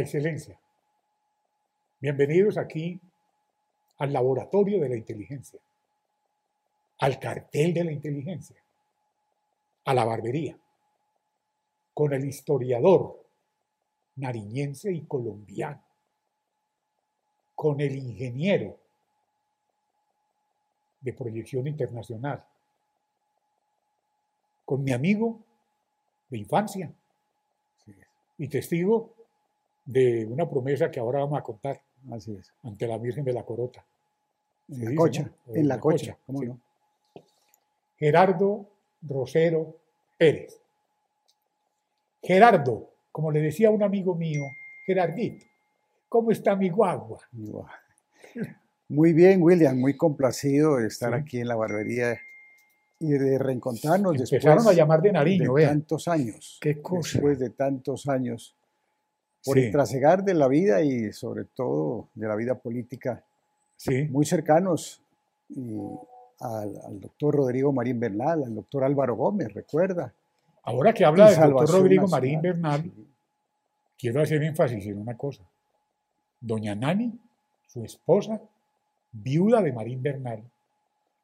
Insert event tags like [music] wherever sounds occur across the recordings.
excelencia. Bienvenidos aquí al laboratorio de la inteligencia, al cartel de la inteligencia, a la barbería, con el historiador nariñense y colombiano, con el ingeniero de proyección internacional, con mi amigo de infancia y testigo de una promesa que ahora vamos a contar Así es. ante la Virgen de la Corota. En Se la dice, cocha, ¿no? en la cocha, ¿cómo sí. no? Gerardo Rosero Pérez. Gerardo, como le decía un amigo mío, Gerardito, ¿cómo está mi guagua? Muy bien, William, muy complacido de estar Sí. aquí en la barbería y de reencontrarnos Empezaron después a llamar de Nariño, de vean. tantos años. Qué cosa. Después de tantos años. Por Sí. el trasegar de la vida y sobre todo de la vida política Sí, muy cercanos y al, al doctor Rodrigo Marín Bernal, al doctor Álvaro Gómez, recuerda. ahora que habla del doctor Rodrigo Nacional, Marín Bernal, sí. quiero hacer énfasis en una cosa. Doña Nani, su esposa, viuda de Marín Bernal.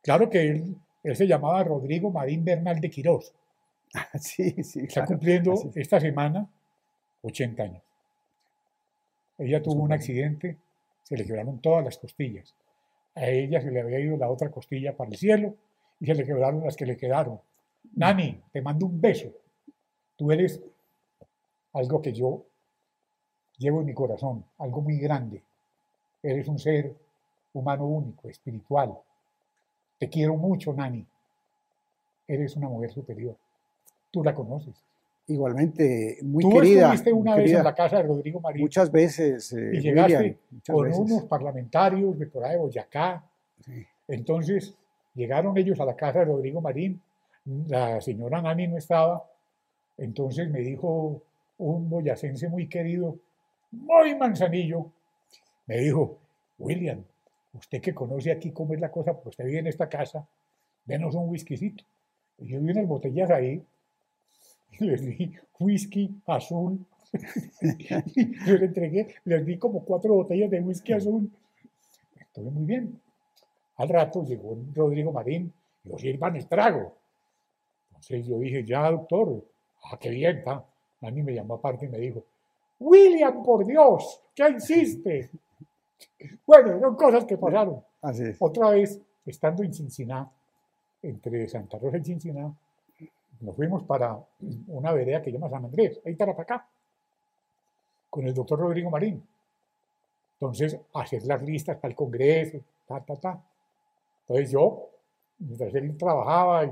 Claro que él, él se llamaba Rodrigo Marín Bernal de Quirós. [laughs] Sí, sí. Está claro, cumpliendo así esta semana 80 años. Ella tuvo un accidente, se le quebraron todas las costillas. A ella se le había ido la otra costilla para el cielo y se le quebraron las que le quedaron. Nani, te mando un beso. Tú eres algo que yo llevo en mi corazón, algo muy grande. Eres un ser humano único, espiritual. Te quiero mucho, Nani. Eres una mujer superior. Tú la conoces. Igualmente, muy Tú querida. estuviste una vez querida. en la casa de Rodrigo Marín Muchas veces, eh, y llegaste William, con veces. unos parlamentarios de por de Boyacá. Sí. Entonces llegaron ellos a la casa de Rodrigo Marín, la señora Nani no estaba, entonces me dijo un boyacense muy querido, muy manzanillo, me dijo, William, usted que conoce aquí cómo es la cosa, porque usted vive en esta casa, denos un whiskycito. Y yo vi unas botellas ahí, [laughs] y les di whisky azul, [laughs] yo le entregué, les di como cuatro botellas de whisky azul. Estuve muy bien. Al rato llegó Rodrigo Marín y lo sirvan el trago. Entonces yo dije, ya, doctor, ah, qué bien, está. Nani me llamó aparte y me dijo, William, por Dios, ¿qué hiciste? [laughs] Bueno, son cosas que pasaron. Así es. Otra vez, estando en Cincinnati, entre Santa Rosa y Cincinnati, nos fuimos para una vereda que llama San Andrés, ahí Tarapacá, con el doctor Rodrigo Marín. Entonces, hacer las listas para el Congreso, ta, ta, ta. Entonces yo, mientras él trabajaba,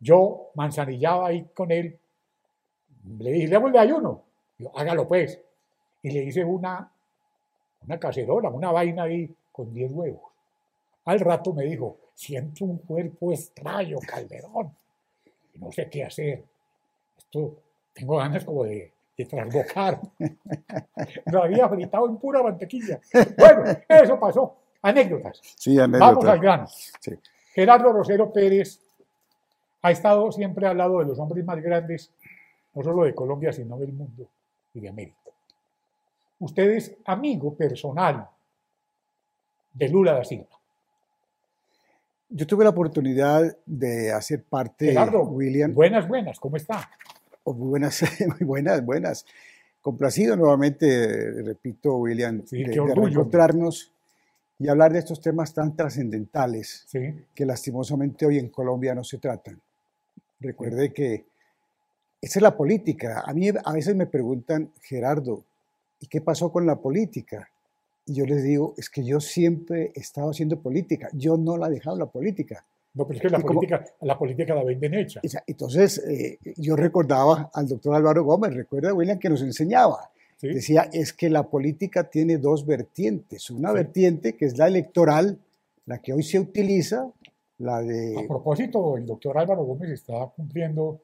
yo manzanillaba ahí con él, le dije, le hago el ayuno. Yo, hágalo pues. Y le hice una, una cacerola, una vaina ahí con 10 huevos. Al rato me dijo, siento un cuerpo extraño, Calderón. Y No sé qué hacer. Esto, tengo ganas como de, de trasbocar. [laughs] Lo había fritado en pura mantequilla. Bueno, eso pasó. Anécdotas. Sí, Vamos anécdota. al grano. Sí. Gerardo Rosero Pérez ha estado siempre al lado de los hombres más grandes, no solo de Colombia, sino del mundo y de América. Usted es amigo personal de Lula da Silva. Yo tuve la oportunidad de hacer parte, Gerardo, William, buenas, buenas, ¿cómo está? oh, muy buenas, [laughs] muy buenas, buenas. Complacido nuevamente, repito, William, Sí, de, de reencontrarnos y hablar de estos temas tan trascendentales Sí, que lastimosamente hoy en Colombia no se tratan. Recuerde que esa es la política. A mí a veces me preguntan, Gerardo, ¿y qué pasó con la política? Y yo les digo, es que yo siempre he estado haciendo política, yo no la he dejado la política. no, pero es que la Y como- política, la política la ven bien hecha. Entonces, eh, yo recordaba al doctor Álvaro Gómez, recuerda, William, que nos enseñaba. ¿sí? Decía, es que la política tiene dos vertientes. Una Sí. vertiente que es la electoral, la que hoy se utiliza, la A de propósito, el doctor Álvaro Gómez está cumpliendo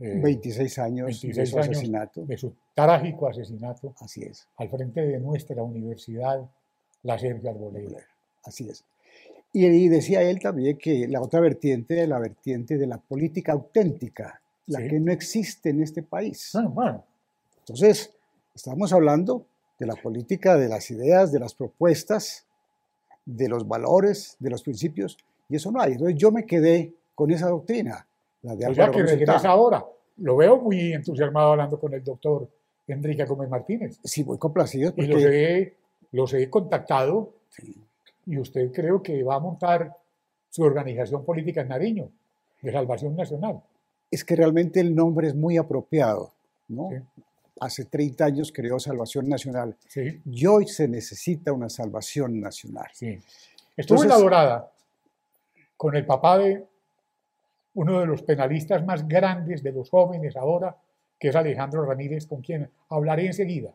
eh, 26 años 26 de su años asesinato. de su trágico asesinato Así es, al frente de nuestra universidad, la Sergio Arboleda. así es. Y, y decía él también que la otra vertiente, la vertiente de la política auténtica, la Sí. que no existe en este país. Bueno, bueno, Entonces, Estamos hablando de la política, de las ideas, de las propuestas, de los valores, de los principios, y eso no hay. Entonces yo me quedé con esa doctrina, la de O sea que regresa ahora. Lo veo muy entusiasmado hablando con el doctor Enrique Gómez Martínez. Sí, muy complacido Y los porque he, los he contactado y usted creo que va a montar su organización política en Nariño, de Salvación Nacional. es que realmente el nombre es muy apropiado, ¿no? Sí. Hace 30 años creó Salvación Nacional Sí, y hoy se necesita una salvación nacional. sí. Estuve en La Entonces- Dorada con el papá de uno de los penalistas más grandes de los jóvenes ahora, que es Alejandro Ramírez, con quien hablaré enseguida.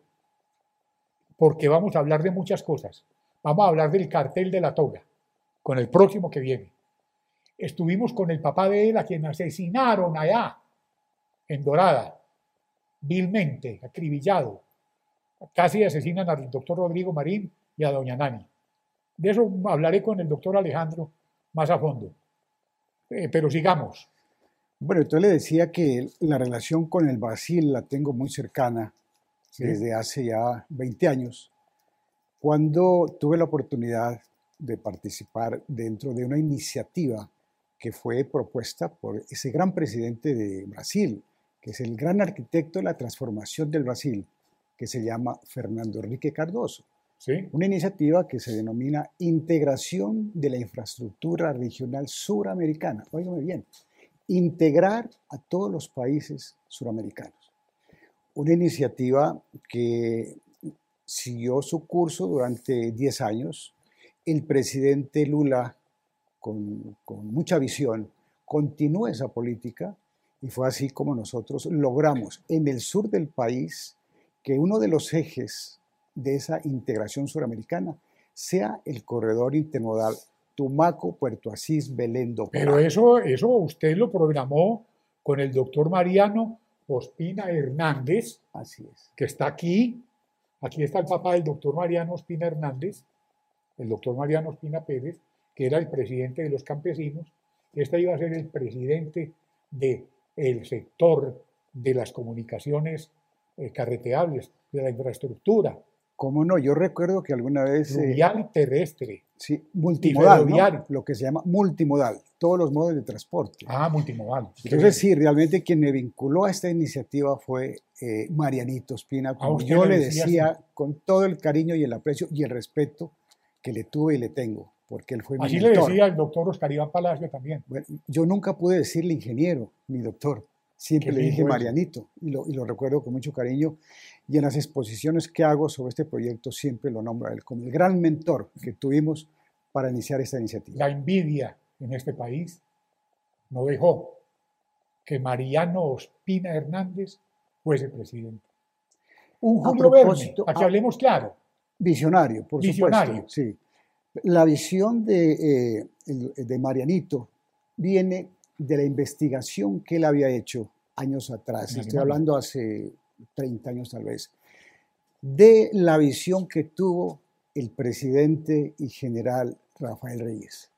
Porque vamos a hablar de muchas cosas. Vamos a hablar del cartel de la toga, con el próximo que viene. Estuvimos con el papá de él, a quien asesinaron allá, en Dorada, vilmente, acribillado. Casi asesinan al doctor Rodrigo Marín y a doña Nani. De eso hablaré con el doctor Alejandro más a fondo. Eh, pero sigamos. Bueno, entonces le decía que la relación con el Brasil la tengo muy cercana Sí. desde hace ya 20 años, cuando tuve la oportunidad de participar dentro de una iniciativa que fue propuesta por ese gran presidente de Brasil, que es el gran arquitecto de la transformación del Brasil, que se llama Fernando Enrique Cardoso. Una iniciativa que se denomina Integración de la Infraestructura Regional Suramericana. Óigame bien, integrar a todos los países suramericanos. Una iniciativa que siguió su curso durante 10 años. El presidente Lula, con, con mucha visión, continuó esa política y fue así como nosotros logramos en el sur del país que uno de los ejes de esa integración suramericana sea el corredor intermodal Tumaco, Puerto Asís, Belén Pero eso, eso usted lo programó con el doctor Mariano Ospina Hernández, Así es. que está aquí. Aquí está el papá del doctor Mariano Ospina Hernández, el doctor Mariano Ospina Pérez, que era el presidente de los campesinos. Este iba a ser el presidente del sector de las comunicaciones eh, carreteables, de la infraestructura, ¿Cómo no? Yo recuerdo que alguna vez... eh, fluvial terrestre. sí, multimodal, ¿no? Lo que se llama multimodal, todos los modos de transporte. Ah, multimodal. Entonces, sí, realmente quien me vinculó a esta iniciativa fue eh, Marianito Espina, como yo le decía con todo el cariño y el aprecio y el respeto que le tuve y le tengo, porque él fue mi Así le decía el doctor Oscar Iván Palacio también. Bueno, yo nunca pude decirle ingeniero, mi doctor. Siempre Qué le dije. Marianito y lo, y lo recuerdo con mucho cariño. Y en las exposiciones que hago sobre este proyecto siempre lo nombro a él como el gran mentor que tuvimos para iniciar esta iniciativa. La envidia en este país no dejó que Mariano Ospina Hernández fuese presidente. Un Julio Verne, propósito, para que a- hablemos claro. Visionario, por Visionario. supuesto. Sí. La visión de, eh, de Marianito viene de la investigación que él había hecho años atrás, estoy Alemania. hablando hace 30 años tal vez, de la visión que tuvo el presidente y general Rafael Reyes.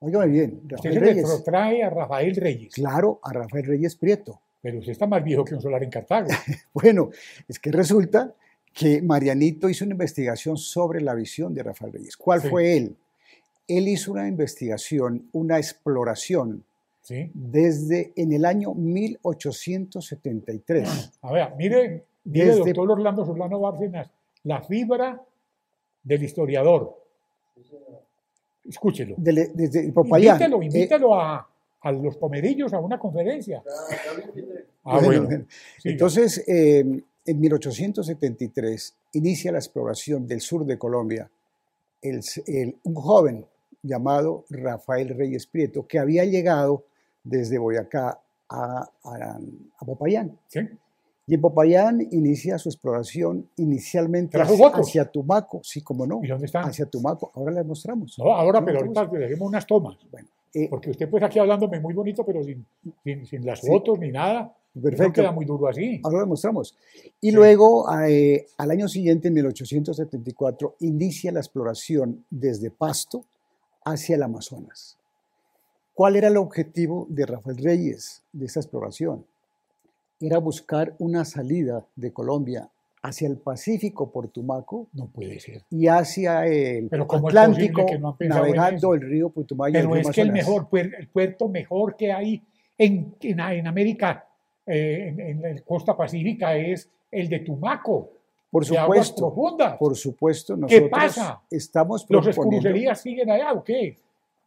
Óigame bien, Usted Rafael se le Reyes, trae a Rafael Reyes, claro, a Rafael Reyes Prieto. pero usted está más viejo que un solar en Cartago. [laughs] Bueno, es que resulta que Marianito hizo una investigación sobre la visión de Rafael Reyes. ¿Cuál Sí. fue él? Él hizo una investigación, una exploración ¿sí? desde en el año 1873. A ver, mire, mire Desde- doctor Orlando Solano Bárcenas, la fibra del historiador. Escúchelo. Desde Popayán. Invítelo, Eh, a, a los pomerillos a una conferencia. Ah, Bueno. Entonces, eh, en 1873 inicia la exploración del sur de Colombia el- el- un joven llamado Rafael Reyes Prieto que había llegado desde Boyacá a, a- a Popayán. ¿Sí? Y en Popayán inicia su exploración inicialmente ¿Trajo hacia, Tumaco, sí, como no, ¿Y dónde están? hacia Tumaco. Ahora les mostramos. No, ahora, No, pero ¿cómo ahorita le dejemos unas tomas. Bueno, eh, Porque usted pues aquí hablándome muy bonito, pero sin, sin, sin las Sí. fotos ni nada. Perfecto. queda muy duro así. Ahora lo mostramos. Y Sí. luego, eh, al año siguiente, en 1874, inicia la exploración desde Pasto hacia el Amazonas. ¿Cuál era el objetivo de Rafael Reyes de esta exploración? Era buscar una salida de Colombia hacia el Pacífico por Tumaco No puede ser. y hacia el Pero ¿cómo es Atlántico no navegando el río Putumayo. y el Pero río es que el Amazonas. mejor el puerto mejor que hay en, en, en América, eh, en, en la costa pacífica, es el de Tumaco, Por de aguas supuesto, profundas. por supuesto, ¿Qué nosotros pasa? estamos ¿Los proponiendo, escrucerías siguen allá o qué?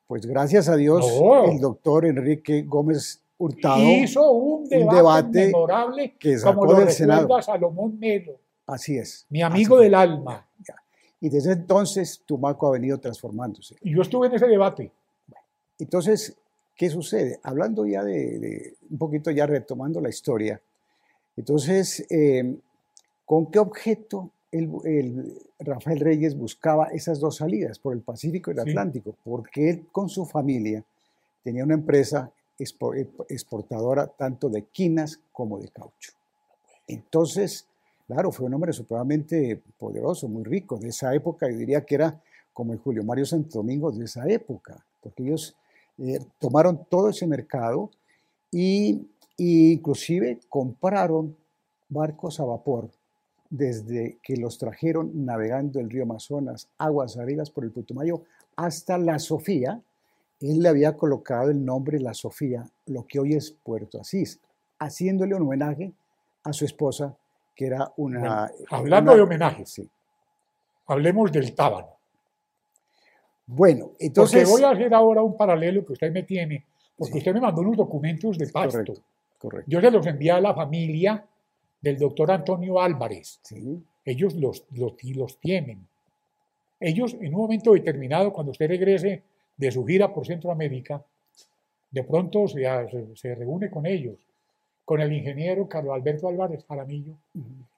Pues gracias a Dios, No. el doctor Enrique Gómez Hurtado, Hizo un debate, debate memorable que sacó como lo del Senado. Salomón Melo, así es. mi amigo del alma. Y desde entonces Tumaco ha venido transformándose. Y yo estuve en ese debate. Entonces, ¿qué sucede? Hablando ya de, de- un poquito ya retomando la historia, entonces, eh, ¿con qué objeto el, el Rafael Reyes buscaba esas dos salidas, por el Pacífico y el Sí. Atlántico? Porque él con su familia tenía una empresa expo- exportadora tanto de quinas como de caucho. Entonces, claro, fue un hombre supremamente poderoso, muy rico. De esa época, yo diría que era como el Julio Mario Santo Domingo de esa época, porque ellos eh, tomaron todo ese mercado y, y inclusive compraron barcos a vapor desde que los trajeron navegando el río Amazonas, aguas arriba por el Putumayo, hasta La Sofía. Él le había colocado el nombre La Sofía, lo que hoy es Puerto Asís, haciéndole un homenaje a su esposa, que era una... Bueno, hablando una- de homenajes, Sí. hablemos del tábano. Bueno, Porque entonces... voy a hacer ahora un paralelo que usted me tiene, porque Sí. usted me mandó unos documentos de Pasto. Correcto, correcto. Yo se los envié a la familia del doctor Antonio Álvarez. Sí, Ellos los, los, tienen. Ellos, en un momento determinado, cuando usted regrese de su gira por Centroamérica, de pronto se, se- se reúne con ellos, con el ingeniero Carlos Alberto Álvarez Jaramillo,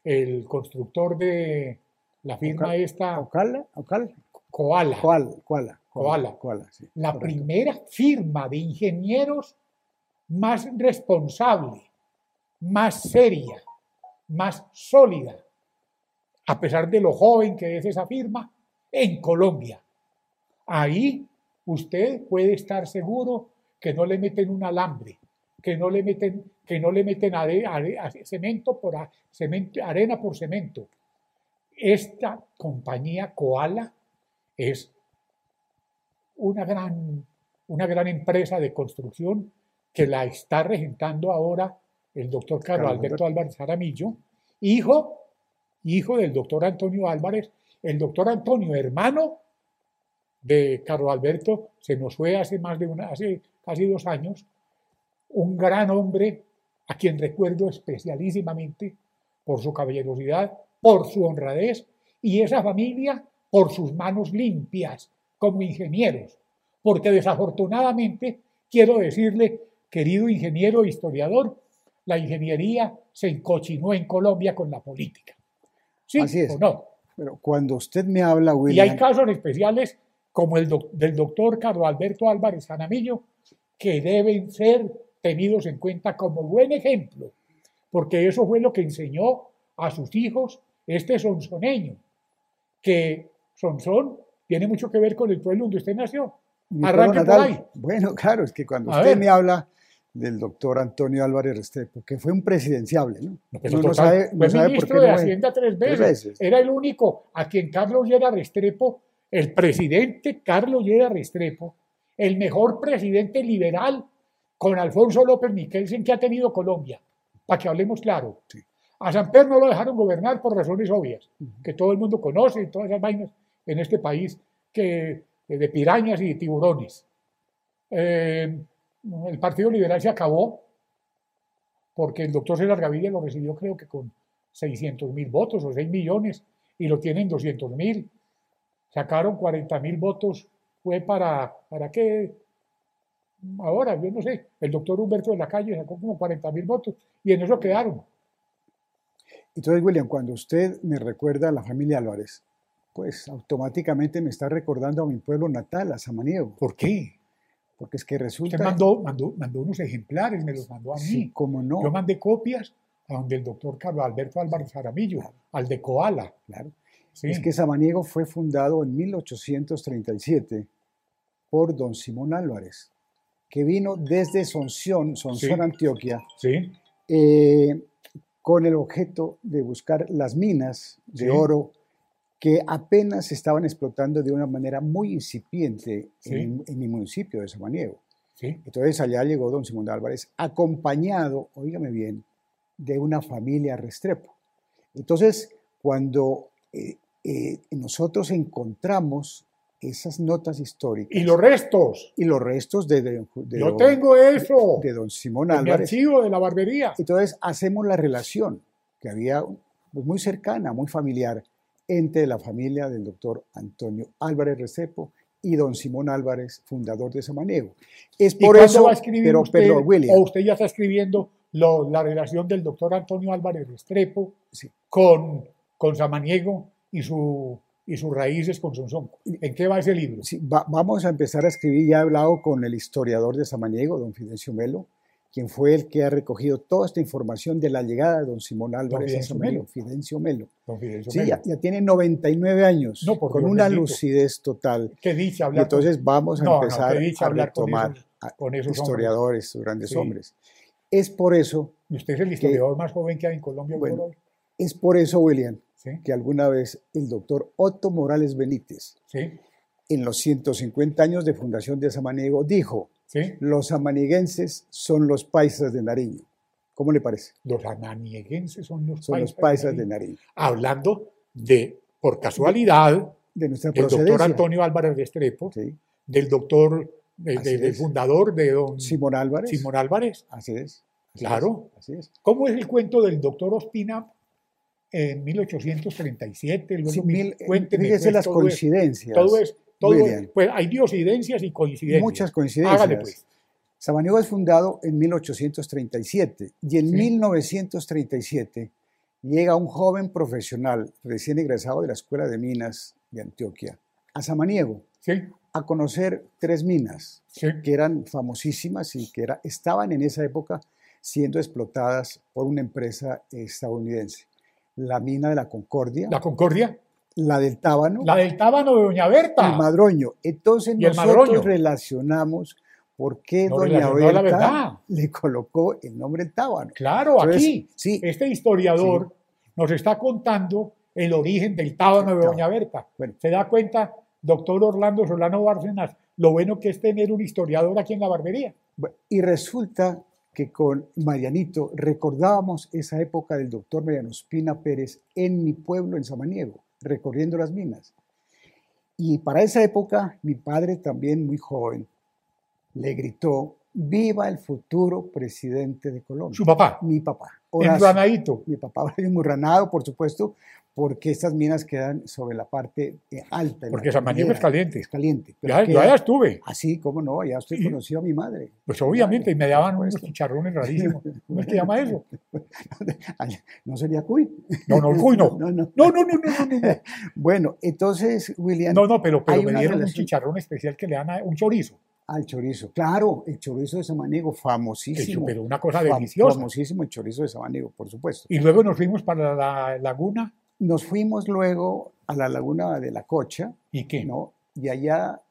el constructor de la firma Ocal- esta, ¿Ocala? ¿Ocal? Koala. Koala, Koala. Koala. Koala, sí, la correcto. primera firma de ingenieros más responsable, más seria, más sólida, a pesar de lo joven que es esa firma, en Colombia. Ahí usted puede estar seguro que no le meten un alambre, que no le meten, que no le meten cemento por cemento, arena por cemento. Esta compañía Koala es una gran, una gran empresa de construcción que la está regentando ahora el doctor Carlos Carlos Alberto Álvarez Jaramillo, hijo, hijo del doctor Antonio Álvarez. El doctor Antonio, hermano de Carlos Alberto, se nos fue hace más de una, hace casi dos años, un gran hombre a quien recuerdo especialísimamente por su caballerosidad, por su honradez y esa familia por sus manos limpias como ingenieros. Porque desafortunadamente, quiero decirle, querido ingeniero e historiador, la ingeniería se encochinó en Colombia con la política. ¿Sí Así es. o no? Pero cuando usted me habla, Y William, hay casos especiales como el doc- del doctor Carlos Alberto Álvarez Jaramillo que deben ser tenidos en cuenta como buen ejemplo, porque eso fue lo que enseñó a sus hijos este sonsoneño, que Sonsón tiene mucho que ver con el pueblo donde usted nació. pueblo por ahí. Bueno, claro, es que cuando A usted ver. me habla del doctor Antonio Álvarez Restrepo, que fue un presidenciable, ¿no? No, no sabe, fue no sabe por ministro qué de fue. Hacienda tres veces. veces. Era el único a quien Carlos Llera Restrepo, el presidente Carlos Llera Restrepo, el mejor presidente liberal con Alfonso López Miquelsen que ha tenido Colombia, para que hablemos claro. Sí. A San Pedro no lo dejaron gobernar por razones obvias, que todo el mundo conoce y todas esas vainas en este país que, de pirañas y de tiburones. Eh, el Partido Liberal se acabó porque el doctor César Gaviria lo recibió creo que con 600 mil votos o 6 millones y lo tienen 200 mil. Sacaron 40 mil votos, fue para, ¿para qué? Ahora, yo no sé, el doctor Humberto de la Calle sacó como 40 mil votos y en eso quedaron. Entonces, William, cuando usted me recuerda a la familia Álvarez, pues automáticamente me está recordando a mi pueblo natal, a Samaniego, ¿Por qué? Porque es que resulta... Usted mandó, mandó, mandó unos ejemplares, me los mandó a mí. Sí, cómo no. Yo mandé copias a donde el doctor Carlos Alberto Álvarez Jaramillo, al de Koala. Claro. Sí. Es que Samaniego fue fundado en 1837 por don Simón Álvarez, que vino desde Sonción, Sonsón, Sí. Antioquia, sí. eh, con el objeto de buscar las minas de oro que apenas se estaban explotando de una manera muy incipiente Sí. en, en mi municipio de Samaniego. Sí, Entonces allá llegó don Simón Álvarez acompañado, oígame bien, de una familia Restrepo. Entonces, cuando eh, eh, nosotros encontramos esas notas históricas y los restos. y los restos de, de- de Yo don, tengo eso. de don Simón en mi Álvarez, archivo de la barbería. entonces hacemos la relación que había pues, muy cercana, muy familiar, entre la familia del doctor Antonio Álvarez Restrepo y don Simón Álvarez, fundador de Samaniego. Es ¿Y por eso, va a escribir pero, usted, William, o usted ya está escribiendo lo- la relación del doctor Antonio Álvarez Restrepo Sí. con, con Samaniego y, su, y sus raíces con Sonsonco? ¿En qué va ese libro? Sí, va- vamos a empezar a escribir. Ya he hablado con el historiador de Samaniego, don Fidencio Melo, quien fue el que ha recogido toda esta información de la llegada de don Simón Álvarez a Fidencio Samaniego, Melo. Fidencio Melo. Don Fidencio Sí, Melo? ya, ya tiene 99 años, No, con una bendito. lucidez total. Qué dicha Y hablar con- entonces vamos a No, empezar a hablar con retomar esos- a con esos hombres. historiadores, grandes Sí. hombres. Es por eso, Y usted es el historiador más joven que hay en Colombia Bueno. es por eso, William, ¿Sí? que alguna vez el doctor Otto Morales Benítez, en los 150 años de fundación de Samaniego, dijo, ¿Sí? los samaniguenses son los paisas de Nariño. ¿Cómo le parece? Los amanieguenses son los Son los paisas de de Nariño. Hablando de, por casualidad, De nuestra del doctor. Antonio Álvarez Restrepo, Sí. del doctor, de- de- del fundador de don Simón Álvarez. Simón Álvarez. Así es. Así Claro. es, Así es. ¿Cómo es el cuento del doctor Ospina en 1837? Luego Sí, mi- mil- cuénteme, fíjese pues, las todo es- coincidencias. Todo es, todo pues hay diosidencias y coincidencias. Muchas coincidencias. Hágale pues. Samaniego es fundado en 1837 y en Sí. 1937 llega un joven profesional recién egresado de la Escuela de Minas de Antioquia a Samaniego Sí, a conocer tres minas sí, que eran famosísimas y que era- estaban en esa época siendo explotadas por una empresa estadounidense. La mina de la Concordia, la la, del Tábano la del Tábano de Doña Berta. y Madroño. Entonces Y el nosotros Madroño. relacionamos por qué No Doña Berta le colocó el nombre del Tábano. Claro, Entonces, aquí. Sí, Este historiador nos está contando el origen del Tábano de. Doña Berta. Bueno. ¿Se da cuenta, doctor Orlando Solano Bárcenas, lo bueno que es tener un historiador aquí en la barbería? y resulta que con Marianito recordábamos esa época del doctor Mariano Espina Pérez en mi pueblo, en Samaniego, recorriendo las minas. Y para esa época, mi padre, también muy joven, le gritó, viva el futuro presidente de Colombia. Su papá, Mi papá, Horacio. enranadito. Mi papá [laughs] Horacio Murranado, por supuesto, porque estas minas quedan sobre la parte eh, alta. Porque Samaniego es cordillera. caliente. Es caliente. pero Ya, yo allá estuve. Así, como no, ya usted conoció a mi madre. Pues obviamente, y me daban unos chicharrones [laughs] rarísimos. ¿Cómo es que llama eso? [laughs] no sería cuy. No, no, cuy [laughs] no. No, no. No, no, no, no, no, no. Bueno, entonces, William, No, no, pero, pero me dieron un chicharrón especial que le dan a un chorizo. al chorizo. Claro, el chorizo de Samaniego, famosísimo. pero una cosa deliciosa. Famosísimo el chorizo de Samaniego, por supuesto. Y luego nos fuimos para la laguna. Nos fuimos luego a la laguna de la Cocha, ¿Y qué? ¿no? Y allá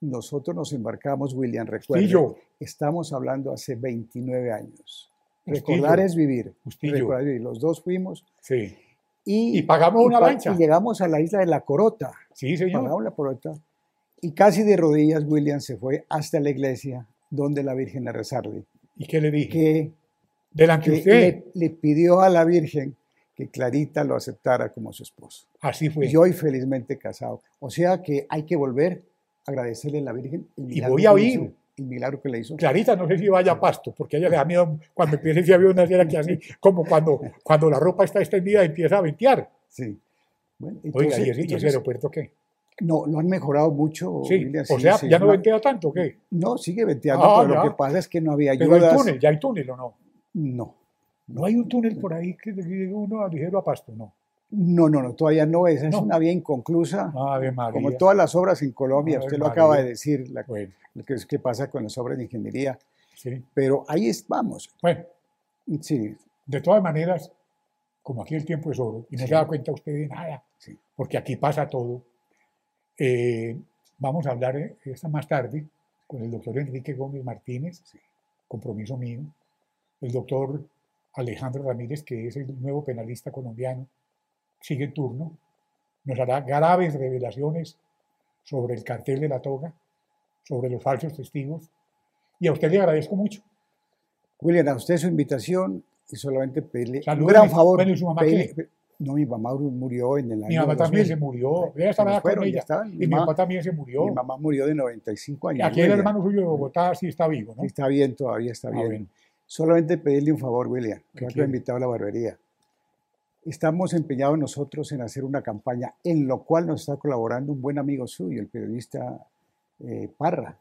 nosotros nos embarcamos, William, recuerda. Justillo, Estamos hablando hace 29 años. Justillo. Recordar es vivir. Recordar es vivir. Los dos fuimos sí. y, Y pagamos una lancha. y llegamos a la isla de la Corota. Sí, señor. Pagamos la Corota. Y casi de rodillas, William se fue hasta la iglesia donde la Virgen a rezarle. ¿Y qué le dije? Que, Delante que de usted. le, le pidió a la Virgen que Clarita lo aceptara como su esposo. Así fue. Y hoy felizmente casado. O sea que hay que volver a agradecerle a la Virgen el milagro, voy a que hizo, el milagro que le hizo. Clarita, no sé si vaya a pasto, porque a ella le da miedo cuando empieza ese avión a hacer aquí así, como cuando, cuando la ropa está extendida y empieza a ventear. Sí. Bueno, Oiga, entonces- ¿y y ese entonces, aeropuerto qué? no, lo han mejorado mucho. Sí, William, o sí, sea, sí, ya no una- ventea tanto, ¿o ¿qué? No, sigue venteando, Ah, pero ya. lo que pasa es que no había Pero hay ayudas. túnel, ya hay túnel o no. No, No hay un túnel por ahí que llegue uno ligero a pasto, no. no, no, no, todavía no. Esa es No. una vía inconclusa. Ave María. Como todas las obras en Colombia, Ave usted lo acaba de decir, la, Bueno, lo que, es- que pasa con las obras de ingeniería. sí. Pero ahí es, vamos. Bueno, Sí, de todas maneras, como aquí el tiempo es oro y no Sí. se da cuenta usted de nada, Sí. porque aquí pasa todo, eh, vamos a hablar eh, esta más tarde con el doctor Enrique Gómez Martínez, compromiso mío, el doctor Alejandro Ramírez, que es el nuevo penalista colombiano, sigue en turno, nos hará graves revelaciones sobre el cartel de la toga, sobre los falsos testigos, y a usted le agradezco mucho. William, a usted su invitación y solamente pedirle un Salúdeme. gran favor. Bueno, ¿y su mamá pedirle- qué? no, mi mamá murió en el año Mi mamá también 2000. se murió, ella estaba con fueron, ya ella, estaban. y Mi mi mamá- papá también se murió. Mi mamá murió de 95 años. Aquí el hermano suyo de Bogotá sí está vivo, ¿no? Está bien, todavía está Ah, bien. bueno. Solamente pedirle un favor, William, que ¿Qué lo quiere? invitado a la barbería. Estamos empeñados nosotros en hacer una campaña en lo cual nos está colaborando un buen amigo suyo, el periodista eh, Parra.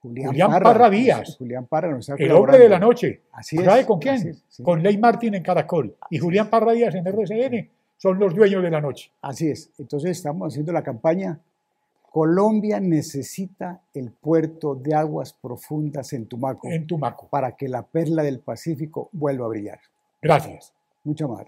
Julián Parra Díaz. Julián Parra nos está El colaborando. hombre de la noche. Así es. ¿Sabe con quién? es, sí. Con Ley Martín en Caracol y Julián Parra Díaz en RCN. Son los dueños de la noche. Así es. Entonces estamos haciendo la campaña. Colombia necesita el puerto de aguas profundas en Tumaco En Tumaco. para que la perla del Pacífico vuelva a brillar. Gracias. Mucho más.